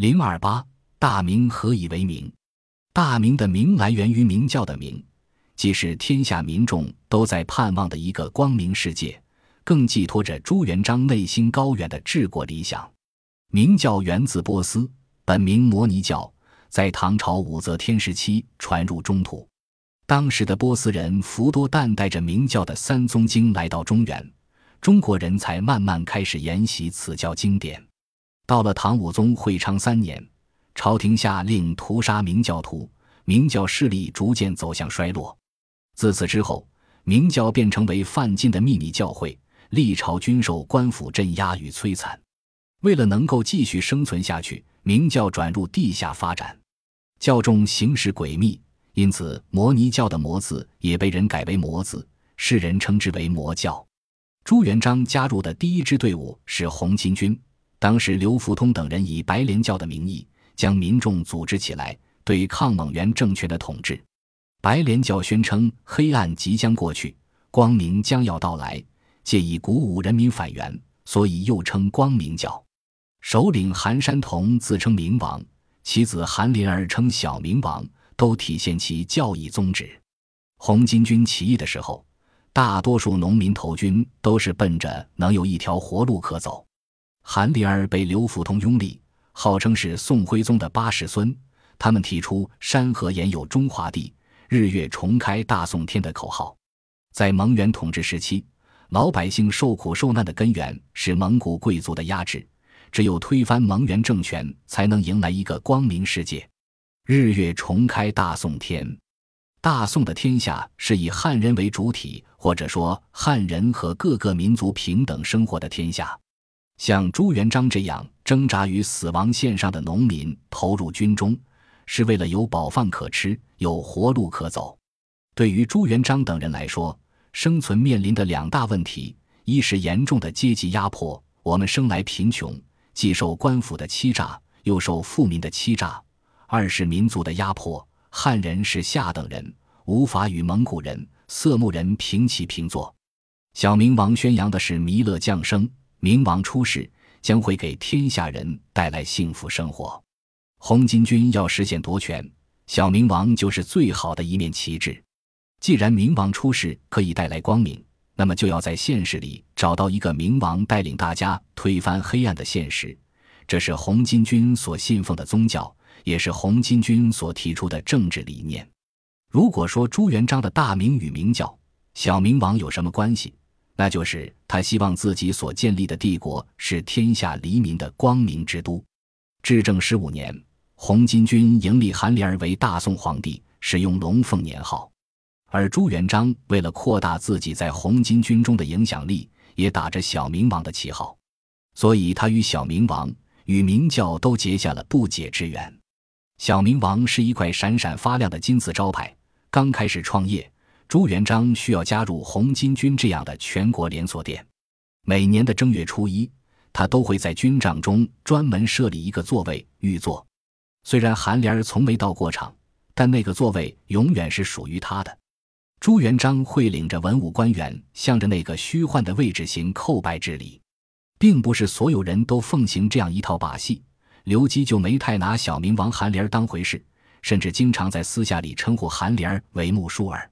零二八大明何以为明？大明的明来源于明教的明，既是天下民众都在盼望的一个光明世界，更寄托着朱元璋内心高远的治国理想。明教源自波斯，本名摩尼教，在唐朝武则天时期传入中土。当时的波斯人福多旦带着明教的三宗经来到中原，中国人才慢慢开始研习此教经典。到了唐武宗会昌三年。朝廷下令屠杀明教徒，明教势力逐渐走向衰落。自此之后，明教便成为犯禁的秘密教会，历朝均受官府镇压与摧残。为了能够继续生存下去，明教转入地下发展，教众行事诡秘，因此摩尼教的“摩”字也被人改为“魔”字，世人称之为魔教。朱元璋加入的第一支队伍是红巾军，当时刘福通等人以白莲教的名义。将民众组织起来，对抗蒙元政权的统治。白莲教宣称黑暗即将过去，光明将要到来，借以鼓舞人民反元，所以又称光明教。首领韩山童自称明王，其子韩林儿称小明王，都体现其教义宗旨。红巾军起义的时候，大多数农民投军都是奔着能有一条活路可走。韩林儿被刘福通拥立。号称是宋徽宗的八世孙，他们提出“山河沿有中华地，日月重开大宋天”的口号。在蒙元统治时期，老百姓受苦受难的根源是蒙古贵族的压制，只有推翻蒙元政权，才能迎来一个光明世界。日月重开大宋天，大宋的天下是以汉人为主体，或者说汉人和各个民族平等生活的天下。像朱元璋这样挣扎于死亡线上的农民投入军中，是为了有饱饭可吃，有活路可走。对于朱元璋等人来说，生存面临的两大问题：一是严重的阶级压迫，我们生来贫穷，既受官府的欺诈，又受富民的欺诈；二是民族的压迫，汉人是下等人，无法与蒙古人、色目人平起平坐。小明王宣扬的是弥勒降生。明王出世将会给天下人带来幸福生活。红巾军要实现夺权，小明王就是最好的一面旗帜。既然明王出世可以带来光明，那么就要在现实里找到一个明王带领大家推翻黑暗的现实。这是红巾军所信奉的宗教，也是红巾军所提出的政治理念。如果说朱元璋的大明与明教、小明王有什么关系？那就是他希望自己所建立的帝国是天下黎民的光明之都。至正十五年，红巾军迎立韩林儿为大宋皇帝，使用龙凤年号。而朱元璋为了扩大自己在红巾军中的影响力，也打着小明王的旗号，所以他与小明王与明教都结下了不解之缘。小明王是一块闪闪发亮的金字招牌，刚开始创业。朱元璋需要加入红巾军这样的全国连锁店。每年的正月初一，他都会在军帐中专门设立一个座位御座。虽然韩莲儿从没到过场，但那个座位永远是属于他的。朱元璋会领着文武官员向着那个虚幻的位置行叩拜之礼，并不是所有人都奉行这样一套把戏。刘基就没太拿小明王韩莲儿当回事，甚至经常在私下里称呼韩莲儿为穆叔儿。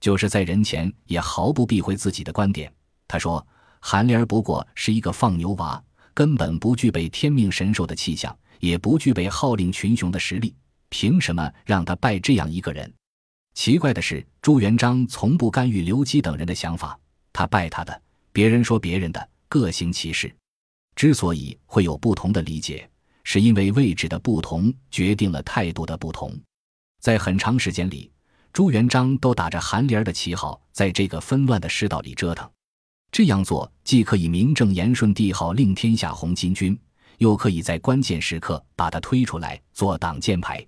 就是在人前也毫不避讳自己的观点。他说：“韩莲儿不过是一个放牛娃，根本不具备天命神兽的气象，也不具备号令群雄的实力，凭什么让他拜这样一个人？”奇怪的是，朱元璋从不干预刘基等人的想法，他拜他的，别人说别人的，各行其事。之所以会有不同的理解，是因为位置的不同决定了态度的不同。在很长时间里。朱元璋都打着韩林儿的旗号，在这个纷乱的世道里折腾。这样做既可以名正言顺地号令天下红巾军，又可以在关键时刻把他推出来做挡箭牌。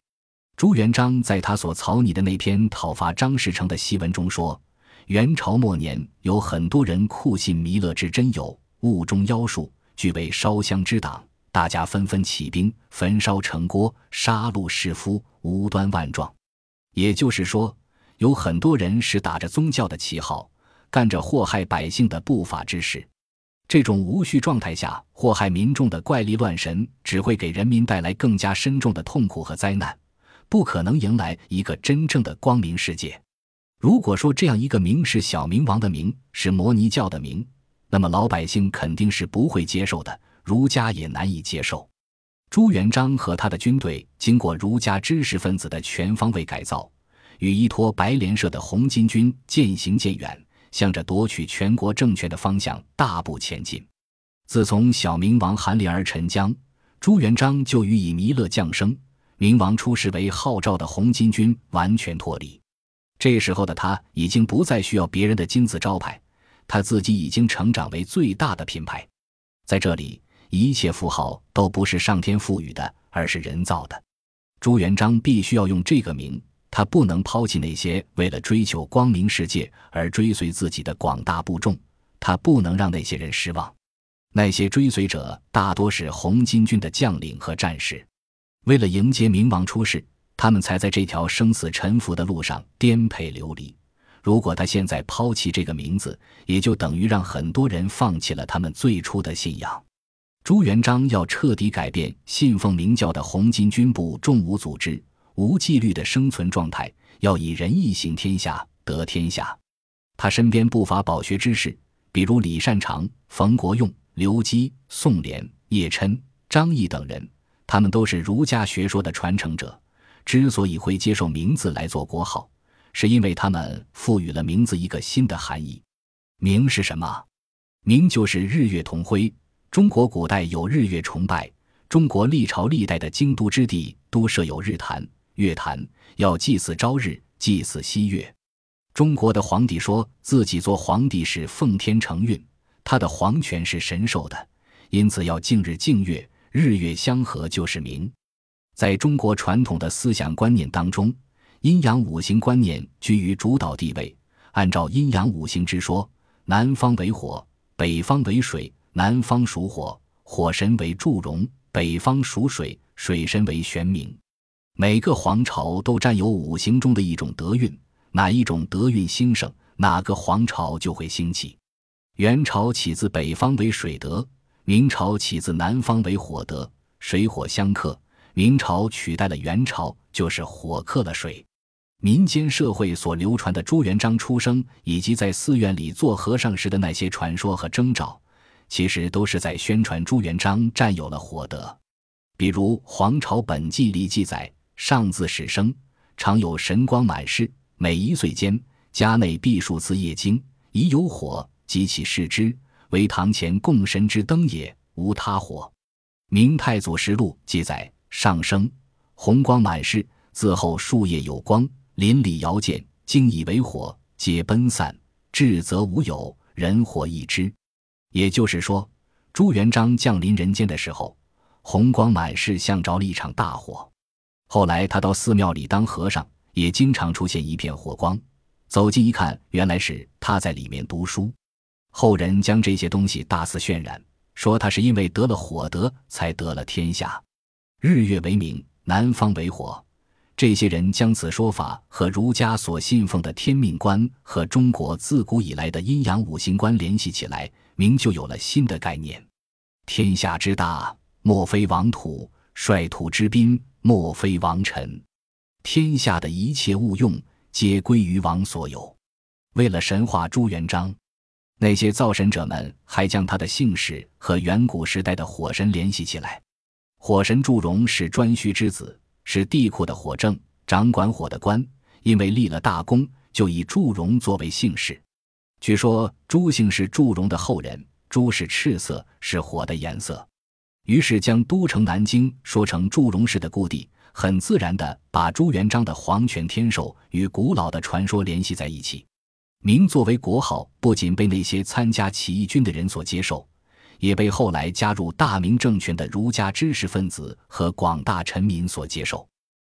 朱元璋在他所草拟的那篇讨伐张士诚的檄文中说：“元朝末年，有很多人酷信弥勒之真有，误中妖术，俱为烧香之党。大家纷纷起兵，焚烧城郭，杀戮士夫，无端万状。”也就是说，有很多人是打着宗教的旗号，干着祸害百姓的不法之事。这种无序状态下祸害民众的怪力乱神，只会给人民带来更加深重的痛苦和灾难，不可能迎来一个真正的光明世界。如果说这样一个明是小明王的明，是摩尼教的明，那么老百姓肯定是不会接受的，儒家也难以接受。朱元璋和他的军队经过儒家知识分子的全方位改造，与依托白莲社的红巾军渐行渐远，向着夺取全国政权的方向大步前进。自从小明王韩林儿沉江，朱元璋就与以弥勒降生、明王出世为号召的红巾军完全脱离。这时候的他已经不再需要别人的金字招牌，他自己已经成长为最大的品牌，在这里。一切符号都不是上天赋予的，而是人造的。朱元璋必须要用这个名，他不能抛弃那些为了追求光明世界而追随自己的广大部众，他不能让那些人失望。那些追随者大多是红巾军的将领和战士，为了迎接明王出世，他们才在这条生死沉浮的路上颠沛流离。如果他现在抛弃这个名字，也就等于让很多人放弃了他们最初的信仰。朱元璋要彻底改变信奉明教的红巾军部重武组织、无纪律的生存状态，要以仁义行天下，得天下。他身边不乏饱学之士，比如李善长、冯国用、刘基、宋濂、叶琛、张毅等人，他们都是儒家学说的传承者。之所以会接受名字来做国号，是因为他们赋予了名字一个新的含义。明是什么？明就是日月同辉。中国古代有日月崇拜，中国历朝历代的京都之地都设有日坛、月坛，要祭祀朝日，祭祀夕月。中国的皇帝说自己做皇帝是奉天承运，他的皇权是神授的，因此要敬日敬月，日月相合就是明。在中国传统的思想观念当中，阴阳五行观念居于主导地位。按照阴阳五行之说，南方为火，北方为水。南方属火，火神为祝融；北方属水，水神为玄冥。每个皇朝都占有五行中的一种德运，哪一种德运兴盛，哪个皇朝就会兴起。元朝起自北方为水德，明朝起自南方为火德，水火相克。明朝取代了元朝，就是火克了水。民间社会所流传的朱元璋出生以及在寺院里做和尚时的那些传说和征兆。其实都是在宣传朱元璋占有了火德，比如《皇朝本纪》里记载：上自始生，常有神光满室，每一岁间，家内必数次夜经，已有火，即其视之，为堂前供神之灯也，无他火。《明太祖实录》记载：上升，红光满室，自后数夜有光，邻里遥见，惊以为火，皆奔散，至则无有人火一之。也就是说，朱元璋降临人间的时候，红光满室，像着了一场大火。后来他到寺庙里当和尚，也经常出现一片火光。走近一看，原来是他在里面读书。后人将这些东西大肆渲染，说他是因为得了火德才得了天下。日月为明，南方为火。这些人将此说法和儒家所信奉的天命观和中国自古以来的阴阳五行观联系起来。明就有了新的概念：天下之大，莫非王土；率土之滨，莫非王臣。天下的一切物用，皆归于王所有。为了神化朱元璋，那些造神者们还将他的姓氏和远古时代的火神联系起来。火神祝融是颛顼之子，是帝喾的火正，掌管火的官。因为立了大功，就以祝融作为姓氏。据说朱姓是祝融的后人，朱是赤色，是火的颜色，于是将都城南京说成祝融氏的故地，很自然地把朱元璋的皇权天授与古老的传说联系在一起。明作为国号，不仅被那些参加起义军的人所接受，也被后来加入大明政权的儒家知识分子和广大臣民所接受。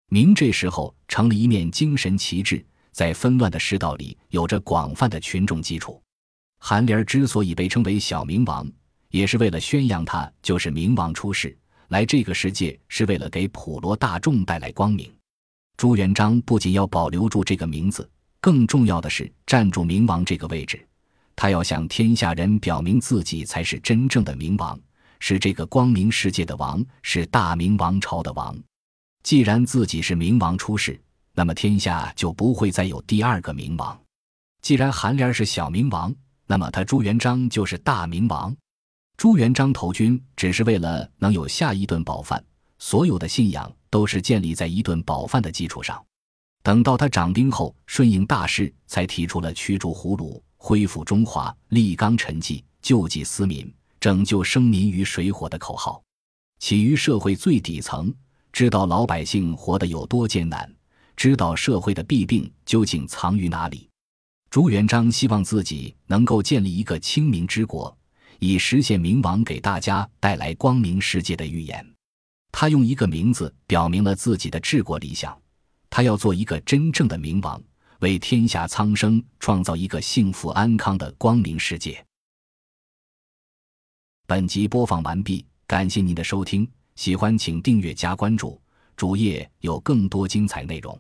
明这时候成了一面精神旗帜。在纷乱的世道里，有着广泛的群众基础。韩林儿之所以被称为小明王，也是为了宣扬他就是明王出世，来这个世界是为了给普罗大众带来光明。朱元璋不仅要保留住这个名字，更重要的是站住明王这个位置。他要向天下人表明自己才是真正的明王，是这个光明世界的王，是大明王朝的王。既然自己是明王出世，那么天下就不会再有第二个明王。既然韩莲是小明王，那么他朱元璋就是大明王。朱元璋投军只是为了能有下一顿饱饭，所有的信仰都是建立在一顿饱饭的基础上。等到他掌兵后，顺应大势，才提出了驱逐胡虏。恢复中华，立纲陈纪，救济思民，拯救生民于水火的口号，起于社会最底层，知道老百姓活得有多艰难，知道社会的弊病究竟藏于哪里。朱元璋希望自己能够建立一个清明之国，以实现明王给大家带来光明世界的预言。他用一个名字表明了自己的治国理想，他要做一个真正的明王。为天下苍生创造一个幸福安康的光明世界。本集播放完毕，感谢您的收听，喜欢请订阅加关注，主页有更多精彩内容。